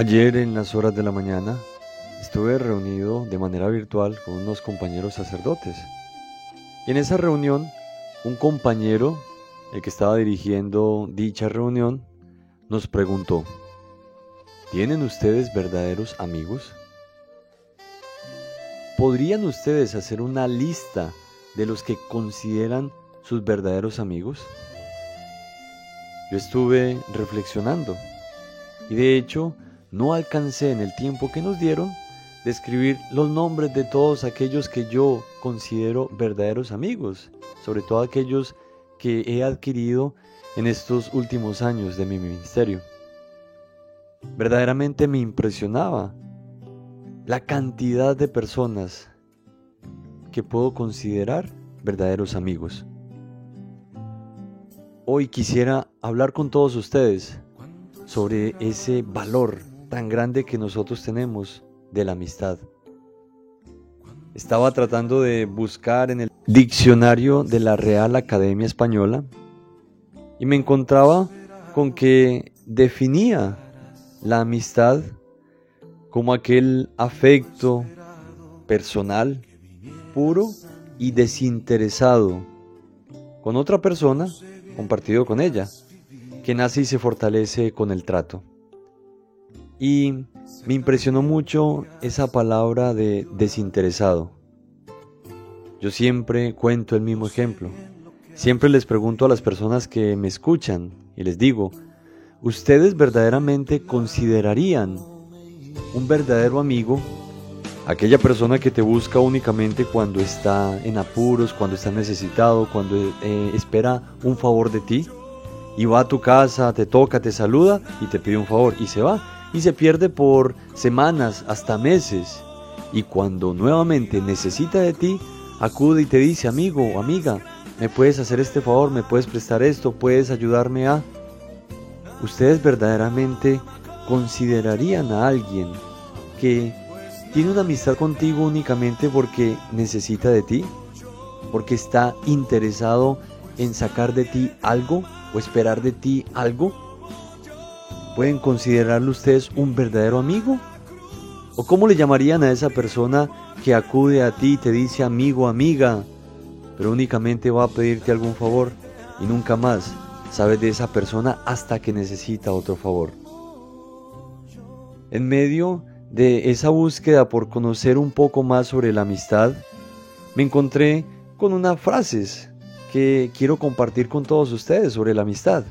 Ayer en las horas de la mañana estuve reunido de manera virtual con unos compañeros sacerdotes. Y en esa reunión, un compañero, el que estaba dirigiendo dicha reunión, nos preguntó, ¿tienen ustedes verdaderos amigos? ¿Podrían ustedes hacer una lista de los que consideran sus verdaderos amigos? Yo estuve reflexionando y de hecho no alcancé en el tiempo que nos dieron describir los nombres de todos aquellos que yo considero verdaderos amigos, sobre todo aquellos que he adquirido en estos últimos años de mi ministerio. Verdaderamente me impresionaba la cantidad de personas que puedo considerar verdaderos amigos. Hoy quisiera hablar con todos ustedes sobre ese valor tan grande que nosotros tenemos de la amistad. Estaba tratando de buscar en el diccionario de la Real Academia Española y me encontraba con que definía la amistad como aquel afecto personal, puro y desinteresado con otra persona compartido con ella, que nace y se fortalece con el trato. Y me impresionó mucho esa palabra de desinteresado. Yo siempre cuento el mismo ejemplo. Siempre les pregunto a las personas que me escuchan y les digo, ¿ustedes verdaderamente considerarían un verdadero amigo aquella persona que te busca únicamente cuando está en apuros, cuando está necesitado, cuando eh, espera un favor de ti? Y va a tu casa, te toca, te saluda y te pide un favor y se va y se pierde por semanas, hasta meses. Y cuando nuevamente necesita de ti, acude y te dice, amigo o amiga, ¿me puedes hacer este favor? ¿Me puedes prestar esto? ¿Puedes ayudarme a...? ¿Ustedes verdaderamente considerarían a alguien que tiene una amistad contigo únicamente porque necesita de ti? ¿Porque está interesado en sacar de ti algo o esperar de ti algo? ¿Pueden considerarlo ustedes un verdadero amigo? ¿O cómo le llamarían a esa persona que acude a ti y te dice amigo, amiga, pero únicamente va a pedirte algún favor y nunca más sabes de esa persona hasta que necesita otro favor? En medio de esa búsqueda por conocer un poco más sobre la amistad, me encontré con unas frases que quiero compartir con todos ustedes sobre la amistad.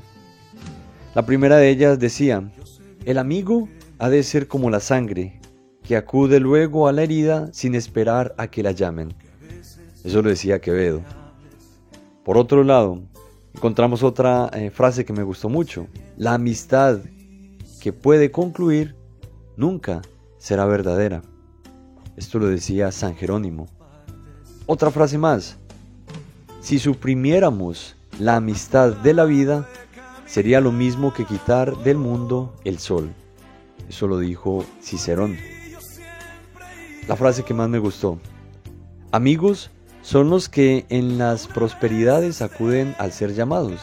La primera de ellas decía, el amigo ha de ser como la sangre, que acude luego a la herida sin esperar a que la llamen. Eso lo decía Quevedo. Por otro lado, encontramos otra eh, frase que me gustó mucho. La amistad que puede concluir nunca será verdadera. Esto lo decía San Jerónimo. Otra frase más. Si suprimiéramos la amistad de la vida, sería lo mismo que quitar del mundo el sol. Eso lo dijo Cicerón. La frase que más me gustó. Amigos son los que en las prosperidades acuden al ser llamados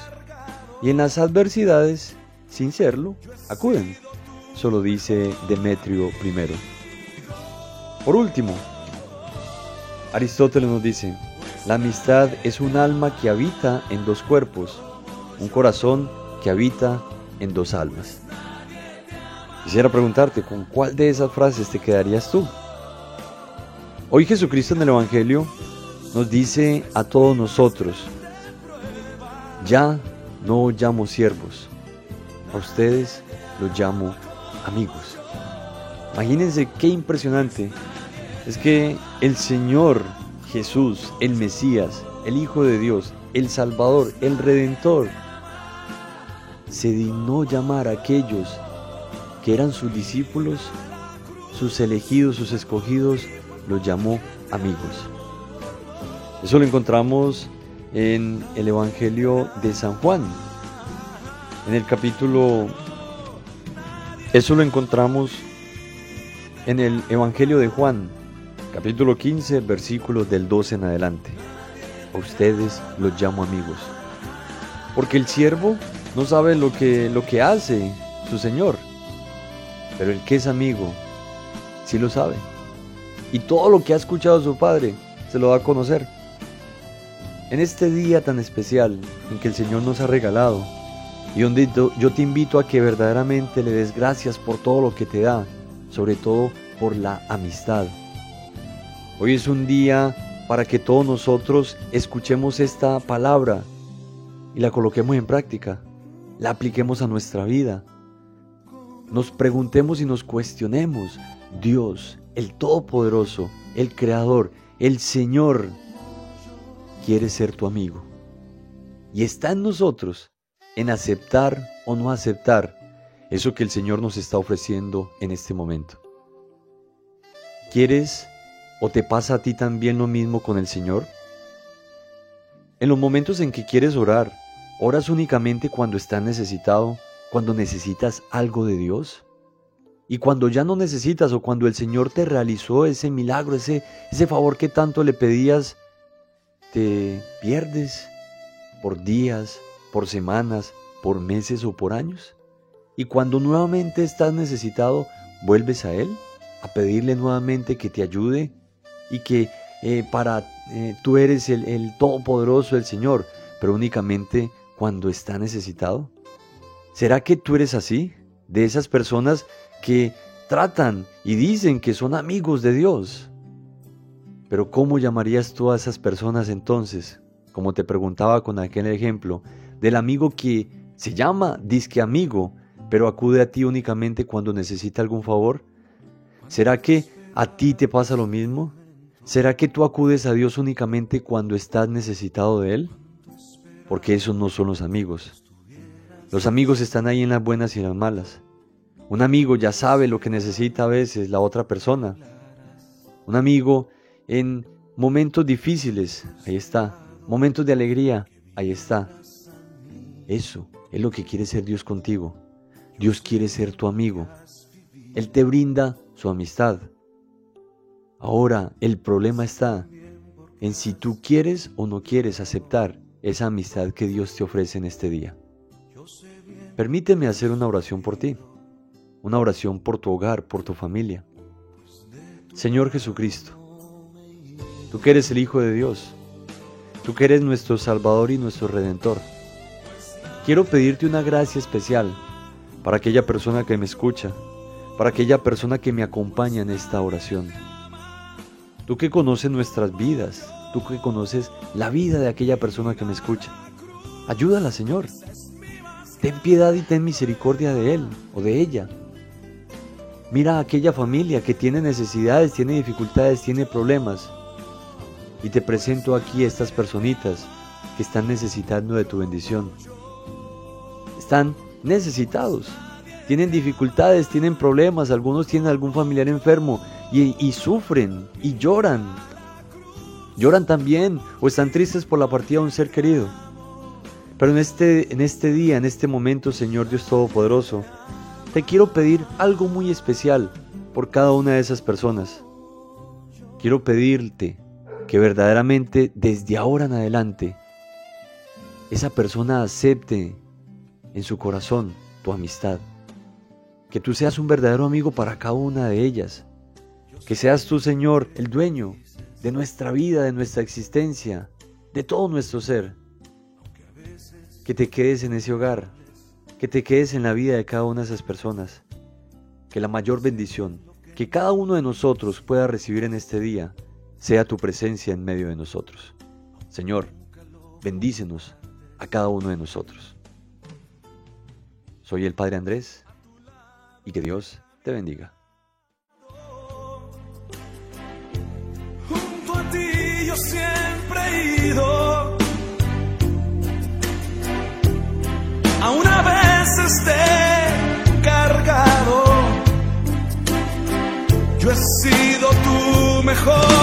y en las adversidades, sin serlo, acuden. Eso lo dice Demetrio I. Por último, Aristóteles nos dice, la amistad es un alma que habita en dos cuerpos, un corazón habita en dos almas. Quisiera preguntarte, ¿con cuál de esas frases te quedarías tú? Hoy Jesucristo en el Evangelio nos dice a todos nosotros, ya no llamo siervos, a ustedes los llamo amigos. Imagínense qué impresionante es que el Señor Jesús, el Mesías, el Hijo de Dios, el Salvador, el Redentor, se dignó llamar a aquellos que eran sus discípulos, sus elegidos, sus escogidos, los llamó amigos. Eso lo encontramos en el Evangelio de San Juan, en el capítulo... Eso lo encontramos en el Evangelio de Juan, capítulo 15, versículos del 12 en adelante. A ustedes los llamo amigos. Porque el siervo no sabe lo que, lo que hace su Señor. Pero el que es amigo, sí lo sabe. Y todo lo que ha escuchado su padre, se lo va a conocer. En este día tan especial en que el Señor nos ha regalado, y donde yo te invito a que verdaderamente le des gracias por todo lo que te da, sobre todo por la amistad. Hoy es un día para que todos nosotros escuchemos esta palabra y la coloquemos en práctica, la apliquemos a nuestra vida. Nos preguntemos y nos cuestionemos, Dios, el Todopoderoso, el Creador, el Señor, quiere ser tu amigo. Y está en nosotros en aceptar o no aceptar eso que el Señor nos está ofreciendo en este momento. ¿Quieres o te pasa a ti también lo mismo con el Señor? En los momentos en que quieres orar, ¿oras únicamente cuando estás necesitado, cuando necesitas algo de Dios? Y cuando ya no necesitas o cuando el Señor te realizó ese milagro, ese, ese favor que tanto le pedías, te pierdes por días, por semanas, por meses o por años. Y cuando nuevamente estás necesitado, vuelves a Él a pedirle nuevamente que te ayude y que eh, para eh, tú eres el, el todopoderoso, el Señor, pero únicamente cuando está necesitado. ¿Será que tú eres así? De esas personas que tratan y dicen que son amigos de Dios. Pero ¿cómo llamarías tú a esas personas entonces? Como te preguntaba con aquel ejemplo, del amigo que se llama disque amigo, pero acude a ti únicamente cuando necesita algún favor. ¿Será que a ti te pasa lo mismo? ¿Será que tú acudes a Dios únicamente cuando estás necesitado de Él? Porque esos no son los amigos. Los amigos están ahí en las buenas y en las malas. Un amigo ya sabe lo que necesita a veces la otra persona. Un amigo en momentos difíciles, ahí está. Momentos de alegría, ahí está. Eso es lo que quiere ser Dios contigo. Dios quiere ser tu amigo. Él te brinda su amistad. Ahora el problema está en si tú quieres o no quieres aceptar esa amistad que Dios te ofrece en este día. Permíteme hacer una oración por ti una oración por tu hogar, por tu familia. Señor Jesucristo, tú que eres el Hijo de Dios, tú que eres nuestro Salvador y nuestro Redentor, quiero pedirte una gracia especial para aquella persona que me escucha, para aquella persona que me acompaña en esta oración. Tú que conoces nuestras vidas, tú que conoces la vida de aquella persona que me escucha, ayúdala, Señor. Ten piedad y ten misericordia de él o de ella. Mira a aquella familia que tiene necesidades, tiene dificultades, tiene problemas. Y te presento aquí estas personitas que están necesitando de tu bendición. Están necesitados. Tienen dificultades, tienen problemas, algunos tienen algún familiar enfermo y, sufren y lloran. Lloran también o están tristes por la partida de un ser querido. Pero en este, en este día, en este momento, Señor Dios Todopoderoso, te quiero pedir algo muy especial por cada una de esas personas. Quiero pedirte que verdaderamente desde ahora en adelante esa persona acepte en su corazón tu amistad. Que tú seas un verdadero amigo para cada una de ellas. Que seas tú, Señor, el dueño de nuestra vida, de nuestra existencia, de todo nuestro ser. Que te quedes en ese hogar que te quedes en la vida de cada una de esas personas. Que la mayor bendición que cada uno de nosotros pueda recibir en este día sea tu presencia en medio de nosotros. Señor, bendícenos a cada uno de nosotros. Soy el Padre Andrés y que Dios te bendiga. Esté cargado. Yo he sido tu mejor.